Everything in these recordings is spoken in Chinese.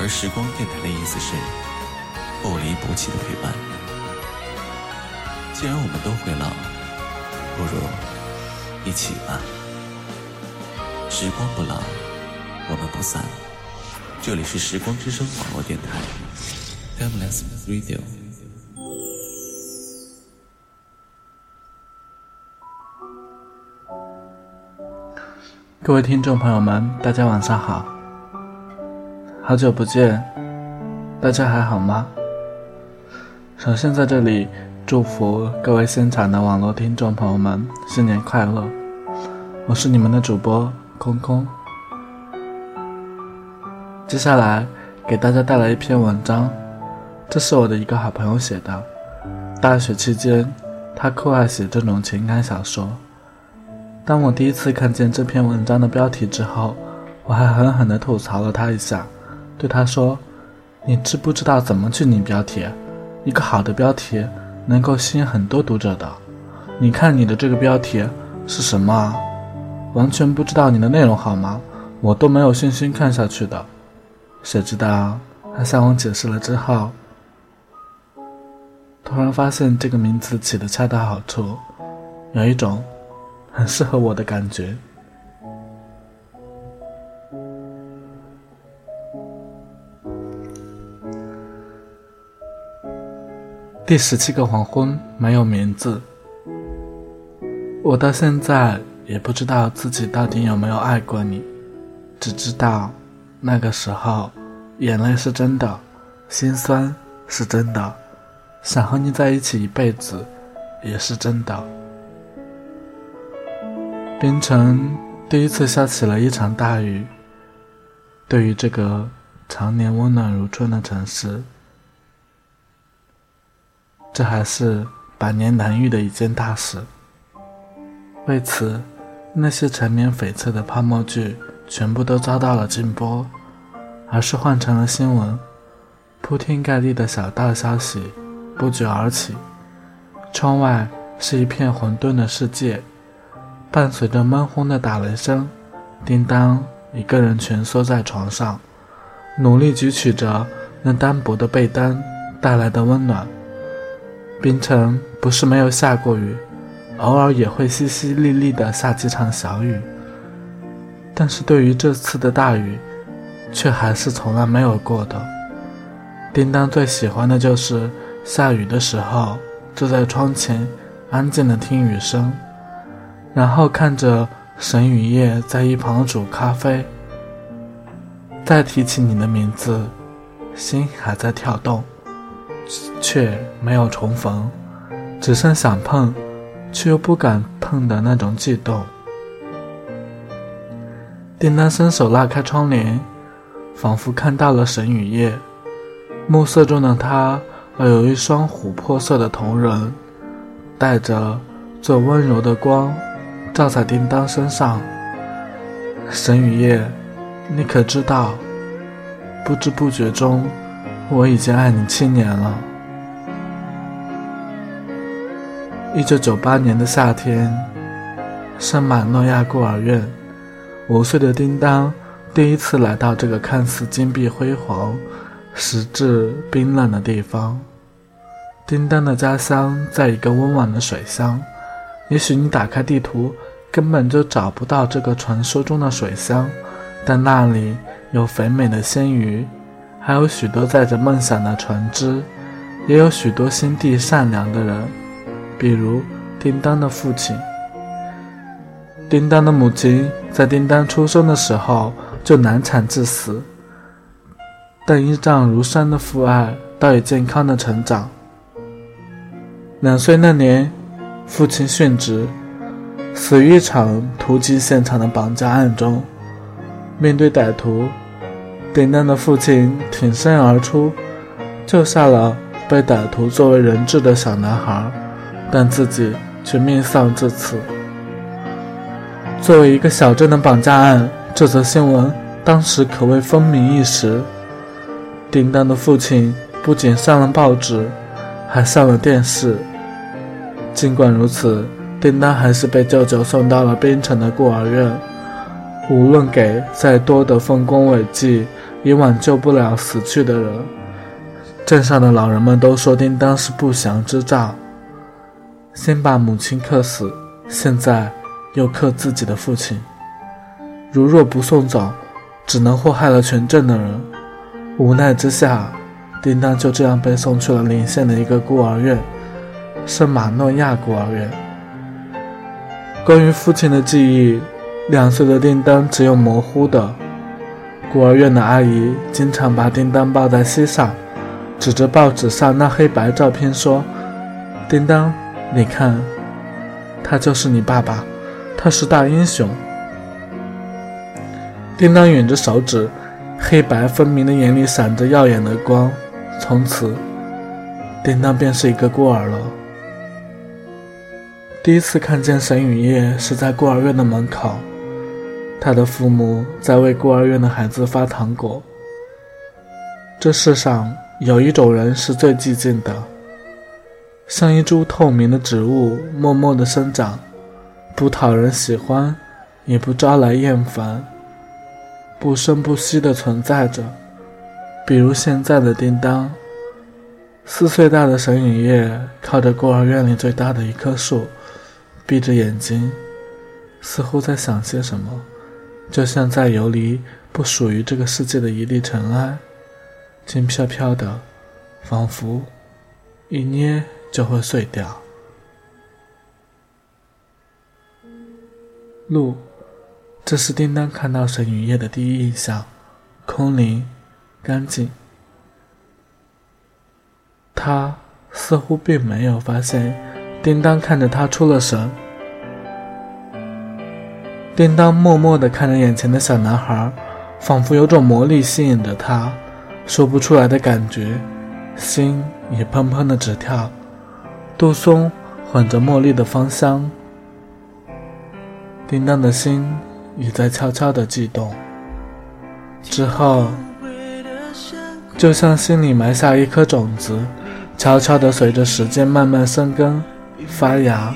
而时光电台的意思是不离不弃的陪伴。既然我们都会老，不如一起吧。时光不老，我们不散。这里是时光之声网络电台，Timeless Radio。各位听众朋友们，大家晚上好。好久不见，大家还好吗？首先在这里祝福各位现场的网络听众朋友们新年快乐！我是你们的主播空空。接下来给大家带来一篇文章，这是我的一个好朋友写的。大学期间，他酷爱写这种情感小说。当我第一次看见这篇文章的标题之后，我还狠狠地吐槽了他一下。对他说：“你知不知道怎么去拟标题？一个好的标题能够吸引很多读者的。你看你的这个标题是什么？完全不知道你的内容好吗？我都没有信心看下去的。谁知道他向我解释了之后，突然发现这个名字起的恰到好处，有一种很适合我的感觉。”第十七个黄昏没有名字，我到现在也不知道自己到底有没有爱过你，只知道那个时候眼泪是真的，心酸是真的，想和你在一起一辈子也是真的。冰城第一次下起了一场大雨，对于这个常年温暖如春的城市。这还是百年难遇的一件大事。为此，那些缠绵悱恻的泡沫剧全部都遭到了禁播，而是换成了新闻。铺天盖地的小道消息不绝而起。窗外是一片混沌的世界，伴随着闷轰的打雷声，叮当一个人蜷缩在床上，努力汲取着那单薄的被单带来的温暖。冰城不是没有下过雨，偶尔也会淅淅沥沥的下几场小雨，但是对于这次的大雨，却还是从来没有过的。叮当最喜欢的就是下雨的时候，坐在窗前，安静的听雨声，然后看着沈雨夜在一旁煮咖啡。再提起你的名字，心还在跳动。却没有重逢，只剩想碰，却又不敢碰的那种悸动。叮当伸手拉开窗帘，仿佛看到了沈雨夜。暮色中的他，有一双琥珀色的瞳仁，带着最温柔的光，照在叮当身上。沈雨夜，你可知道，不知不觉中。我已经爱你七年了。一九九八年的夏天，圣马诺亚孤儿院，五岁的叮当第一次来到这个看似金碧辉煌、实质冰冷的地方。叮当的家乡在一个温婉的水乡，也许你打开地图根本就找不到这个传说中的水乡，但那里有肥美的鲜鱼。还有许多载着梦想的船只，也有许多心地善良的人，比如叮当的父亲。叮当的母亲在叮当出生的时候就难产致死，但依仗如山的父爱，倒也健康的成长。两岁那年，父亲殉职，死于一场突击现场的绑架案中。面对歹徒，叮当的父亲挺身而出，救下了被歹徒作为人质的小男孩，但自己却命丧至此。作为一个小镇的绑架案，这则新闻当时可谓风靡一时。叮当的父亲不仅上了报纸，还上了电视。尽管如此，叮当还是被舅舅送到了槟城的孤儿院。无论给再多的丰功伟绩，也挽救不了死去的人。镇上的老人们都说叮当是不祥之兆，先把母亲克死，现在又克自己的父亲。如若不送走，只能祸害了全镇的人。无奈之下，叮当就这样被送去了邻县的一个孤儿院——圣马诺亚孤儿院。关于父亲的记忆。两岁的叮当只有模糊的。孤儿院的阿姨经常把叮当抱在膝上，指着报纸上那黑白照片说：“叮当，你看，他就是你爸爸，他是大英雄。”叮当吮着手指，黑白分明的眼里闪着耀眼的光。从此，叮当便是一个孤儿了。第一次看见沈雨夜是在孤儿院的门口。他的父母在为孤儿院的孩子发糖果。这世上有一种人是最寂静的，像一株透明的植物，默默地生长，不讨人喜欢，也不招来厌烦，不声不息地存在着。比如现在的叮当，四岁大的沈雨夜靠着孤儿院里最大的一棵树，闭着眼睛，似乎在想些什么。就像在游离不属于这个世界的一粒尘埃，轻飘飘的，仿佛一捏就会碎掉。路，这是叮当看到沈雨夜的第一印象，空灵，干净。他似乎并没有发现，叮当看着他出了神。叮当默默地看着眼前的小男孩，仿佛有种魔力吸引着他，说不出来的感觉，心也砰砰的直跳。杜松混着茉莉的芳香，叮当的心也在悄悄的悸动。之后，就像心里埋下一颗种子，悄悄的随着时间慢慢生根发芽。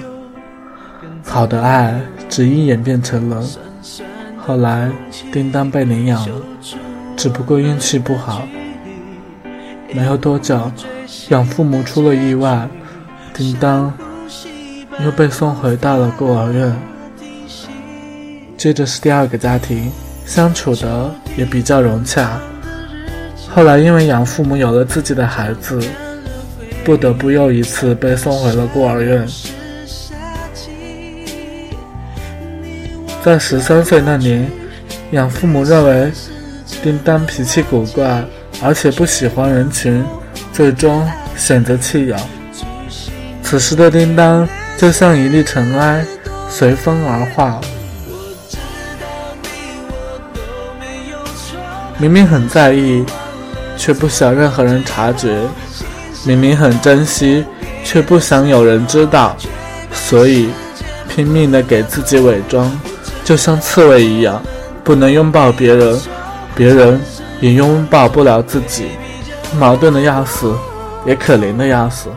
好的爱。只因演变成了，后来叮当被领养了，只不过运气不好。没有多久，养父母出了意外，叮当又被送回到了孤儿院。接着是第二个家庭，相处的也比较融洽。后来因为养父母有了自己的孩子，不得不又一次被送回了孤儿院。在十三岁那年，养父母认为叮当脾气古怪，而且不喜欢人群，最终选择弃养。此时的叮当就像一粒尘埃，随风而化。明明很在意，却不想任何人察觉；明明很珍惜，却不想有人知道，所以拼命的给自己伪装。就像刺猬一样，不能拥抱别人，别人也拥抱不了自己，矛盾的要死，也可怜的要死。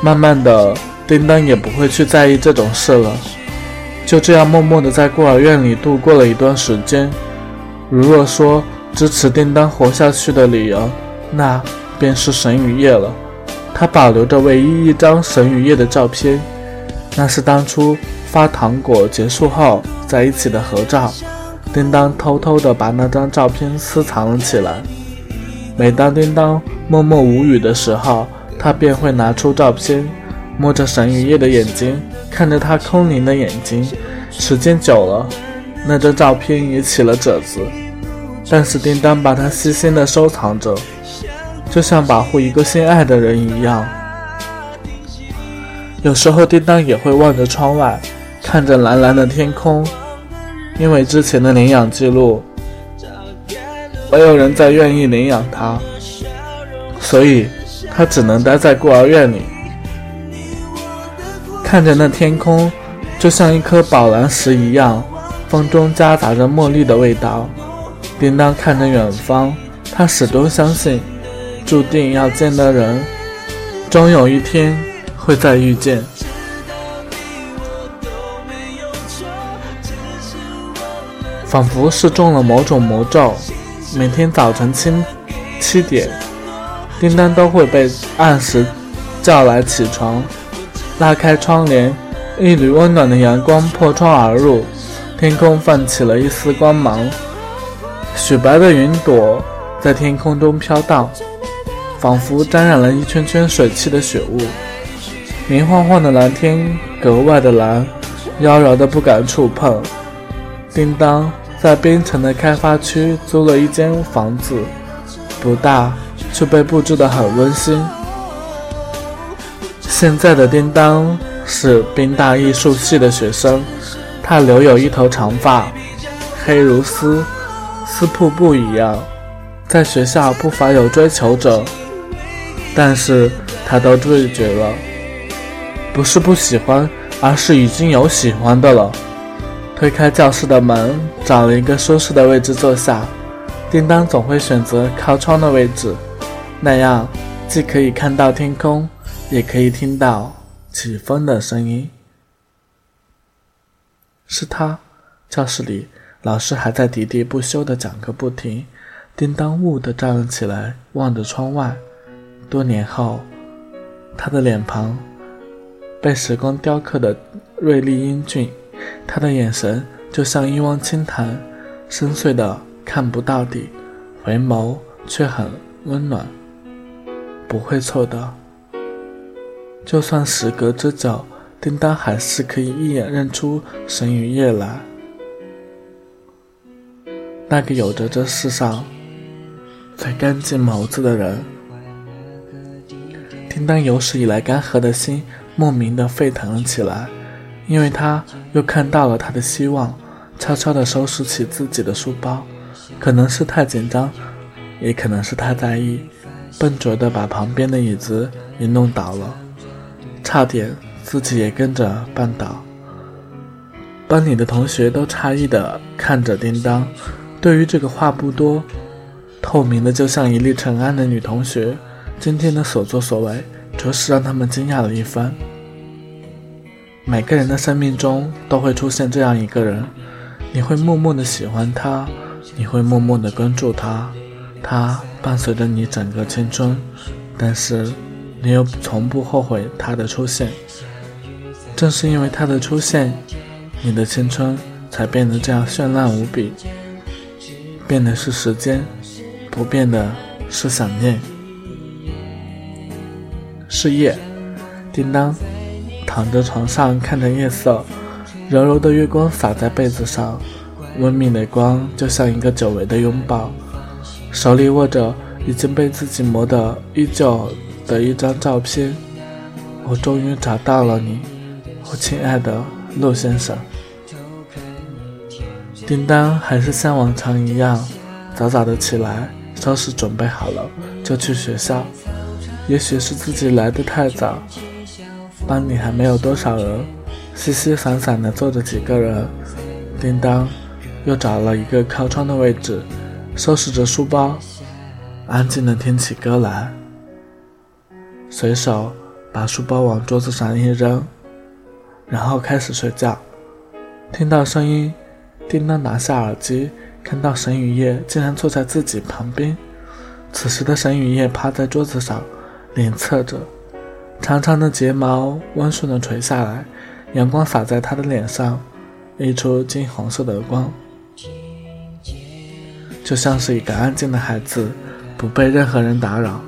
慢慢的，叮当也不会去在意这种事了，就这样默默的在孤儿院里度过了一段时间。如若说支持叮当活下去的理由，那便是神与夜了。他保留着唯一一张神与夜的照片，那是当初。发糖果结束后在一起的合照，叮当偷偷地把那张照片私藏了起来。每当叮当默默无语的时候，他便会拿出照片，摸着沈雨夜的眼睛，看着他空灵的眼睛。时间久了，那张照片也起了褶子。但是叮当把它细心地收藏着，就像保护一个心爱的人一样。有时候，叮当也会望着窗外，看着蓝蓝的天空。因为之前的领养记录，没有人再愿意领养他，所以他只能待在孤儿院里，看着那天空，就像一颗宝蓝石一样，风中夹杂着茉莉的味道。叮当看着远方，他始终相信，注定要见的人，终有一天会再遇见。仿佛是中了某种魔咒，每天早晨七七点，叮当都会被按时叫来起床，拉开窗帘，一缕温暖的阳光破窗而入，天空泛起了一丝光芒，雪白的云朵在天空中飘荡，仿佛沾染了一圈圈水汽的雪雾，明晃晃的蓝天格外的蓝，妖娆的不敢触碰，叮当。在边城的开发区租了一间房子，不大，却被布置得很温馨。现在的叮当是冰大艺术系的学生，他留有一头长发，黑如丝，丝瀑布一样。在学校不乏有追求者，但是他都拒绝了，不是不喜欢，而是已经有喜欢的了。推开教室的门，找了一个舒适的位置坐下。叮当总会选择靠窗的位置，那样既可以看到天空，也可以听到起风的声音。是他，教室里老师还在喋喋不休地讲个不停。叮当兀地站了起来，望着窗外。多年后，他的脸庞被时光雕刻的锐利英俊。他的眼神就像一汪清潭，深邃的看不到底，回眸却很温暖，不会错的。就算时隔之久，叮当还是可以一眼认出沈雨夜来，那个有着这世上最干净眸子的人。叮当有史以来干涸的心莫名的沸腾了起来。因为他又看到了他的希望，悄悄地收拾起自己的书包，可能是太紧张，也可能是太在意，笨拙地把旁边的椅子也弄倒了，差点自己也跟着绊倒。班里的同学都诧异地看着叮当，对于这个话不多、透明的就像一粒尘埃的女同学，今天的所作所为，着实让他们惊讶了一番。每个人的生命中都会出现这样一个人，你会默默的喜欢他，你会默默的关注他，他伴随着你整个青春，但是你又从不后悔他的出现。正是因为他的出现，你的青春才变得这样绚烂无比。变的是时间，不变的是想念。事业，叮当。躺在床上看着夜色，柔柔的月光洒在被子上，温明的光就像一个久违的拥抱。手里握着已经被自己磨得依旧的一张照片，我终于找到了你，我亲爱的陆先生。叮当还是像往常一样，早早的起来，收拾准备好了就去学校。也许是自己来的太早。班里还没有多少人，稀稀散散的坐着几个人。叮当又找了一个靠窗的位置，收拾着书包，安静的听起歌来。随手把书包往桌子上一扔，然后开始睡觉。听到声音，叮当拿下耳机，看到沈雨夜竟然坐在自己旁边。此时的沈雨夜趴在桌子上，脸侧着。长长的睫毛温顺地垂下来，阳光洒在他的脸上，溢出金黄色的光。就像是一个安静的孩子，不被任何人打扰。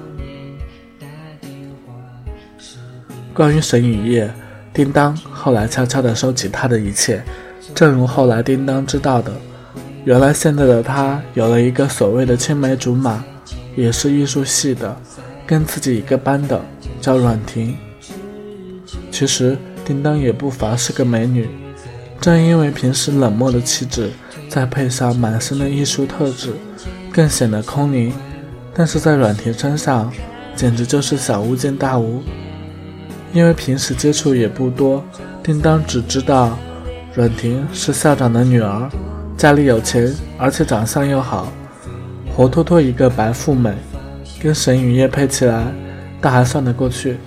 关于沈雨夜，叮当后来悄悄地收起他的一切，正如后来叮当知道的，原来现在的他有了一个所谓的青梅竹马，也是艺术系的，跟自己一个班的，叫阮婷。其实叮当也不乏是个美女，正因为平时冷漠的气质。再配上满身的艺术特质，更显得空灵。但是在阮婷身上，简直就是小巫见大巫。因为平时接触也不多，叮当只知道阮婷是校长的女儿，家里有钱，而且长相又好，活脱脱一个白富美。跟沈雨夜配起来，但还算得过去。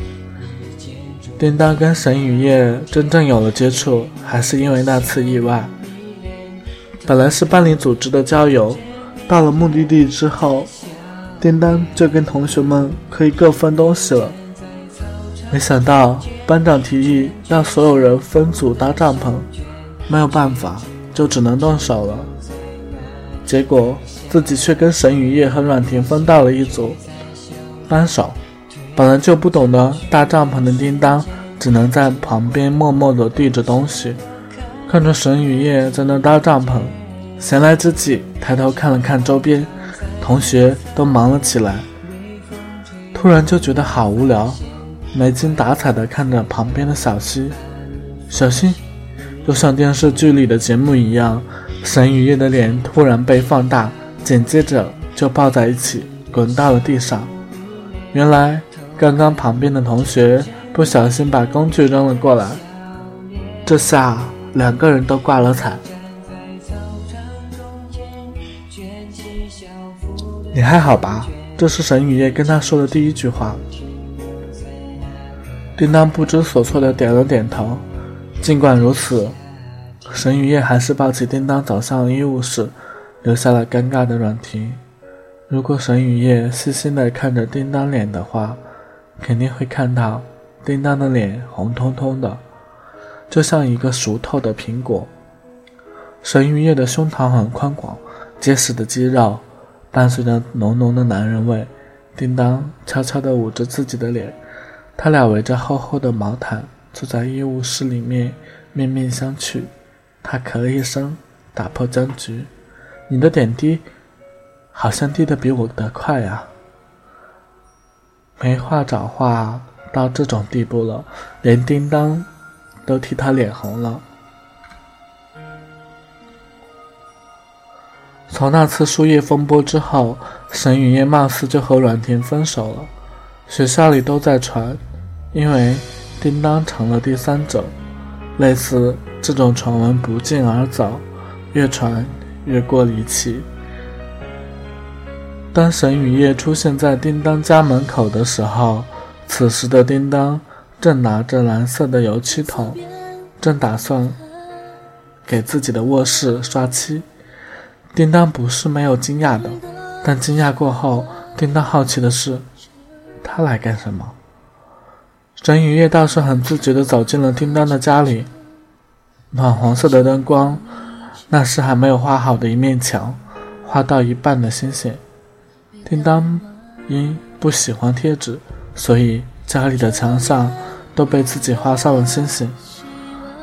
叮当跟沈雨夜真正有了接触，还是因为那次意外。本来是班里组织的郊游，到了目的地之后，叮当就跟同学们可以各分东西了。没想到班长提议让所有人分组搭帐篷，没有办法，就只能动手了。结果自己却跟沈雨夜和阮婷分到了一组，扳手。本来就不懂得搭帐篷的叮当，只能在旁边默默地递着东西。看着沈雨夜在那搭帐篷，闲来之际抬头看了看周边，同学都忙了起来。突然就觉得好无聊，没精打采地看着旁边的小溪。小溪，就像电视剧里的节目一样，沈雨夜的脸突然被放大，紧接着就抱在一起，滚到了地上。原来刚刚旁边的同学不小心把工具扔了过来，这下。两个人都挂了彩。你还好吧？这是沈雨夜跟他说的第一句话。叮当不知所措的点了点头。尽管如此，沈雨夜还是抱起叮当走向了医务室，留下了尴尬的阮婷。如果沈雨夜细心的看着叮当脸的话，肯定会看到叮当的脸红彤彤的。就像一个熟透的苹果。沈雨夜的胸膛很宽广，结实的肌肉伴随着浓浓的男人味。叮当悄悄地捂着自己的脸，他俩围着厚厚的毛毯坐在医务室里面，面面相觑。他咳了一声，打破僵局：“你的点滴好像滴得比我的快啊！”没话找话到这种地步了，连叮当。都替他脸红了。从那次输液风波之后，沈雨夜貌似就和阮婷分手了。学校里都在传，因为叮当成了第三者。类似这种传闻不胫而走，越传越过离奇。当沈雨夜出现在叮当家门口的时候，此时的叮当。正拿着蓝色的油漆桶，正打算给自己的卧室刷漆。叮当不是没有惊讶的，但惊讶过后，叮当好奇的是，他来干什么？沈雨夜倒是很自觉地走进了叮当的家里。暖黄色的灯光，那是还没有画好的一面墙，画到一半的星星。叮当因不喜欢贴纸，所以家里的墙上。都被自己画上了星星，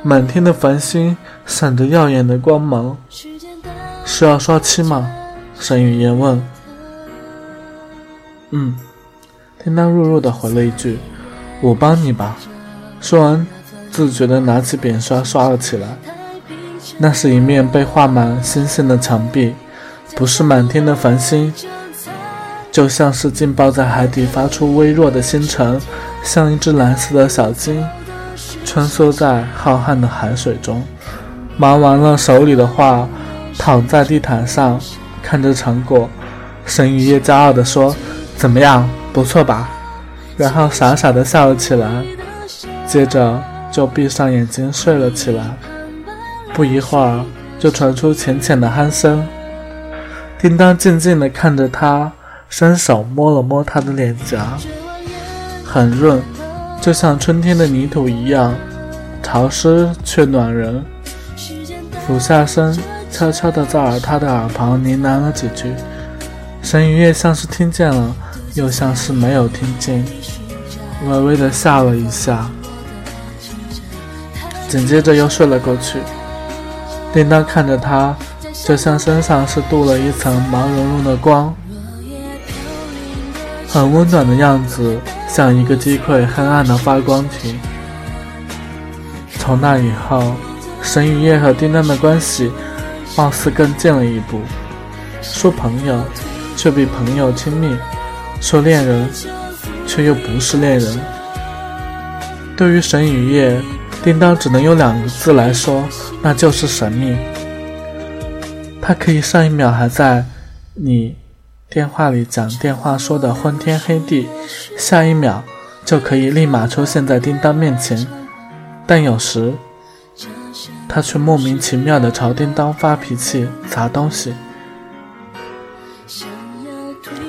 满天的繁星闪着耀眼的光芒。是要刷漆吗？沈语言问。嗯，叮当弱弱的回了一句：“我帮你吧。”说完，自觉的拿起扁刷刷了起来。那是一面被画满星星的墙壁，不是满天的繁星，就像是浸泡在海底发出微弱的星辰。像一只蓝色的小鲸，穿梭在浩瀚的海水中。忙完了手里的画，躺在地毯上看着成果，沈雨夜骄傲地说：“怎么样，不错吧？”然后傻傻地笑了起来，接着就闭上眼睛睡了起来。不一会儿，就传出浅浅的鼾声。叮当静静地看着他，伸手摸了摸他的脸颊。很润，就像春天的泥土一样，潮湿却暖人。俯下身，悄悄地在耳他的耳旁呢喃了几句。沈雨夜像是听见了，又像是没有听见，微微的笑了一下，紧接着又睡了过去。叮当看着他，就像身上是镀了一层毛茸茸的光，很温暖的样子，像一个击溃黑暗的发光体。从那以后，沈雨夜和叮当的关系貌似更近了一步。说朋友，却比朋友亲密；说恋人，却又不是恋人。对于沈雨夜，叮当只能用两个字来说，那就是神秘。他可以上一秒还在你电话里讲电话说的昏天黑地，下一秒就可以立马出现在叮当面前。但有时，他却莫名其妙的朝叮当发脾气、砸东西。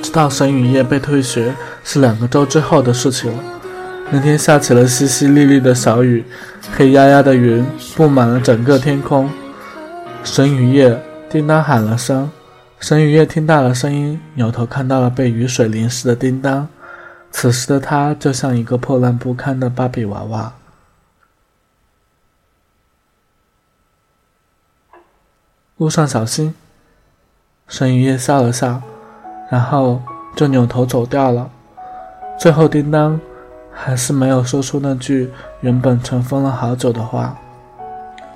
直到沈雨夜被退学是两个周之后的事情了。那天下起了淅淅沥沥的小雨，黑压压的云布满了整个天空。沈雨夜，叮当喊了声。沈雨夜听到了声音，扭头看到了被雨水淋湿的叮当。此时的他就像一个破烂不堪的芭比娃娃。路上小心。沈雨夜笑了笑，然后就扭头走掉了。最后，叮当还是没有说出那句原本尘封了好久的话。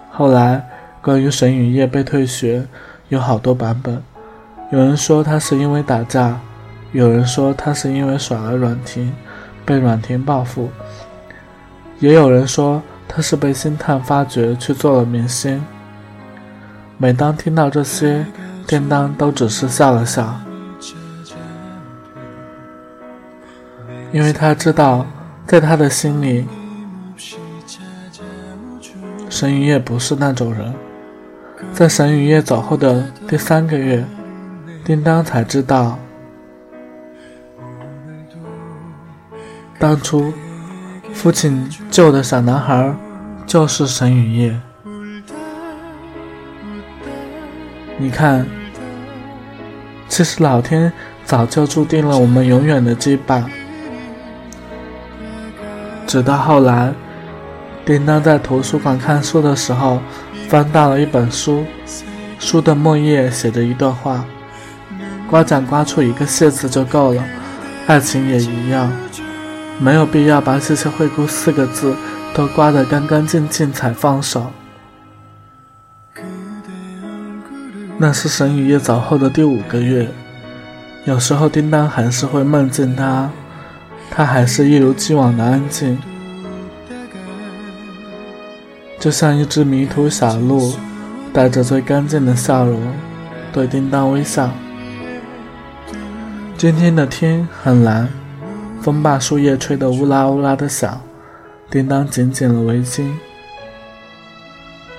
后来，关于沈雨夜被退学，有好多版本。有人说他是因为打架，有人说他是因为耍了阮婷，被阮婷报复，也有人说他是被星探发掘去做了明星。每当听到这些，叮当都只是笑了笑，因为他知道，在他的心里，沈雨夜不是那种人。在沈雨夜走后的第三个月，叮当才知道，当初父亲救的小男孩就是沈雨夜。你看，其实老天早就注定了我们永远的羁绊。直到后来，叮当在图书馆看书的时候，翻到了一本书，书的末页写着一段话：刮奖刮出一个谢字就够了，爱情也一样，没有必要把“谢谢惠顾”四个字都刮得干干净净才放手。那是沈雨夜走后的第五个月，有时候叮当还是会梦见他，他还是一如既往的安静，就像一只迷途小鹿，带着最干净的笑容对叮当微笑。今天的天很蓝，风把树叶吹得乌拉乌拉的响，叮当紧紧了围巾。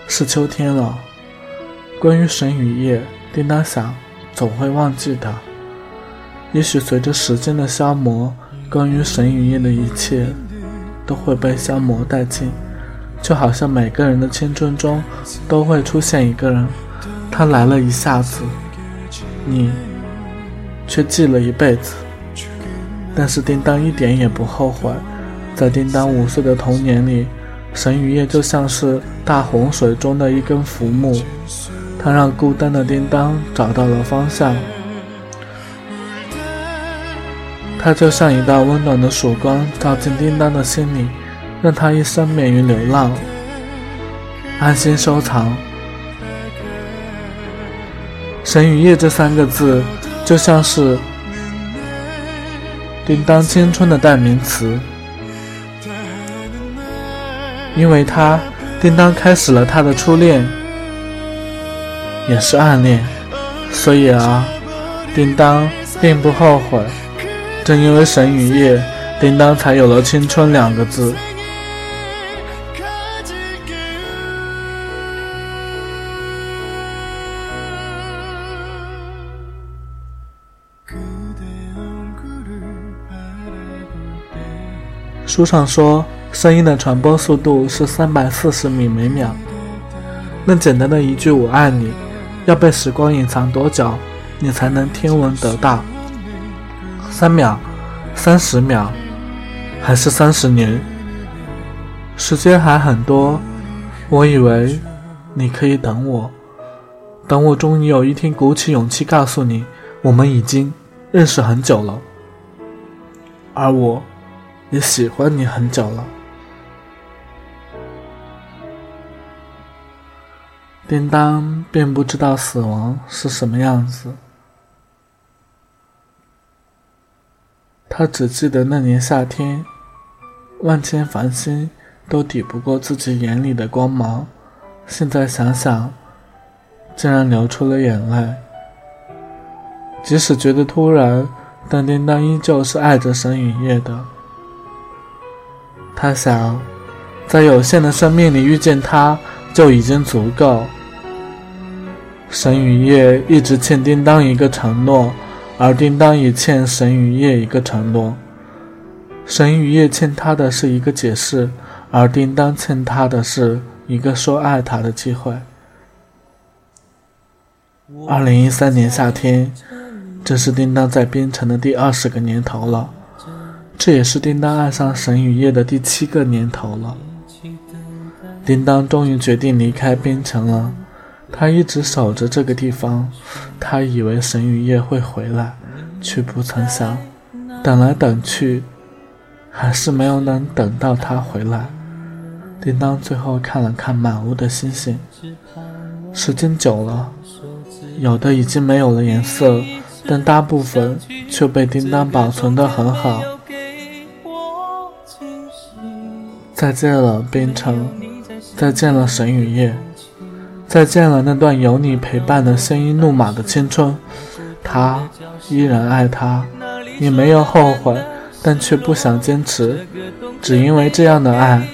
是秋天了。关于神与夜，叮当想，总会忘记的。也许随着时间的消磨，关于神与夜的一切都会被消磨殆尽。就好像每个人的青春中都会出现一个人，他来了一下子，你却记了一辈子。但是叮当一点也不后悔，在叮当五岁的童年里，沈雨夜就像是大洪水中的一根浮木。他让孤单的叮当找到了方向，他就像一道温暖的曙光照进叮当的心里，让他一生免于流浪，安心收藏。沈雨夜这三个字，就像是叮当青春的代名词，因为他，叮当开始了他的初恋。也是暗恋，所以啊，叮当并不后悔。正因为神雨夜，叮当才有了青春两个字。书上说，声音的传播速度是三百四十米每秒。那简单的一句“我爱你”。要被时光隐藏多久，你才能听闻得到。三秒，三十秒，还是三十年？时间还很多，我以为你可以等我，等我终于有一天鼓起勇气告诉你，我们已经认识很久了，而我也喜欢你很久了。叮当并不知道死亡是什么样子。他只记得那年夏天，万千繁星都抵不过自己眼里的光芒。现在想想，竟然流出了眼泪。即使觉得突然，但叮当依旧是爱着沈雨夜的。他想，在有限的生命里遇见他就已经足够。沈雨夜一直欠叮当一个承诺。而叮当也欠沈雨夜一个承诺，沈雨夜欠他的是一个解释，而叮当欠他的是一个说爱他的机会。二零一三年夏天，这是叮当在边城的第二十个年头了，这也是叮当爱上沈雨夜的第七个年头了。叮当终于决定离开边城了。他一直守着这个地方，他以为沈雨夜会回来，却不曾想，等来等去，还是没有能等到他回来。叮当最后看了看满屋的星星，时间久了，有的已经没有了颜色，但大部分却被叮当保存得很好。再见了，边城，再见了，神雨夜。再见了那段有你陪伴的鲜衣怒马的青春，他依然爱她，也没有后悔，但却不想坚持，只因为这样的爱，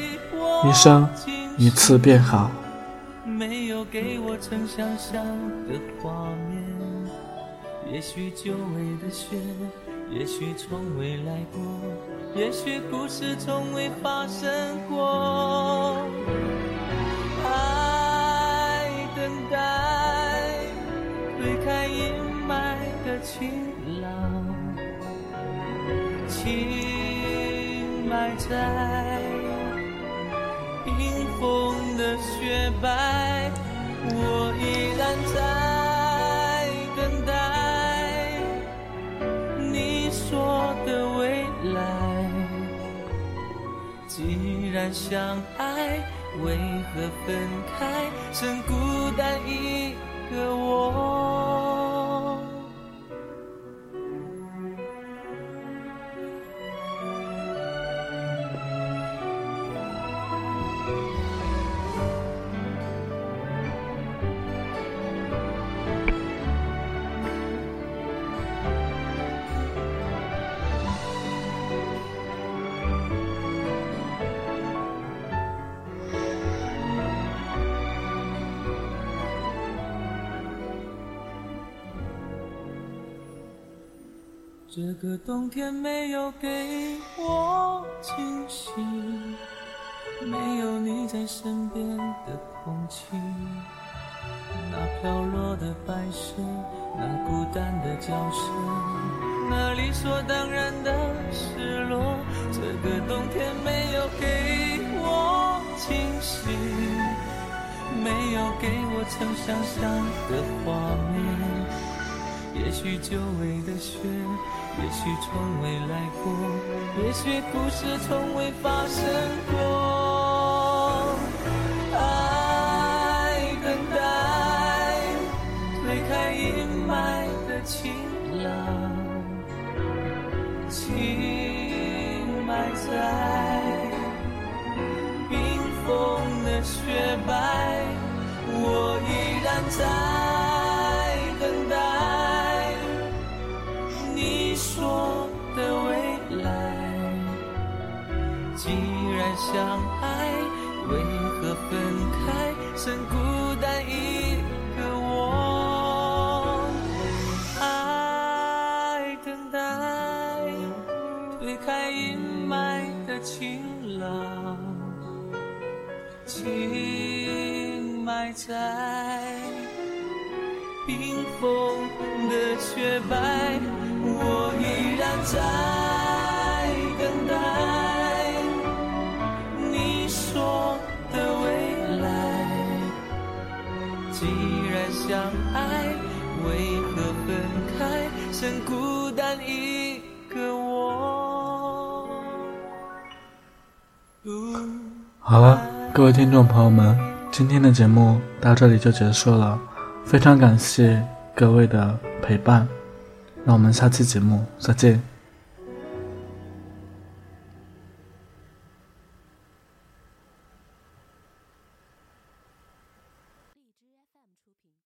一生一次便好。没有给我曾想象的画面，也许久违的雪，也许从未来过，也许故事从未发生过。爱等待，推开阴霾的晴朗，情埋在冰封的雪白，我依然在等待你说的既然相爱。为何分开，剩孤单一个我？这个冬天没有给我惊喜，没有你在身边的空气，那飘落的白雪，那孤单的叫声，那理所当然的失落。这个冬天没有给我惊喜，没有给我曾想象的画面，也许久违的雪。也许从未来过，也许故事从未发生过。爱等待，推开阴霾的晴朗，情埋在冰封的雪白，我依然在。相爱，为何分开，剩孤单一个我？爱等待，推开阴霾的晴朗，情埋在冰封的。雪白，我依然在各位听众朋友们，今天的节目到这里就结束了，非常感谢各位的陪伴，那我们下期节目再见。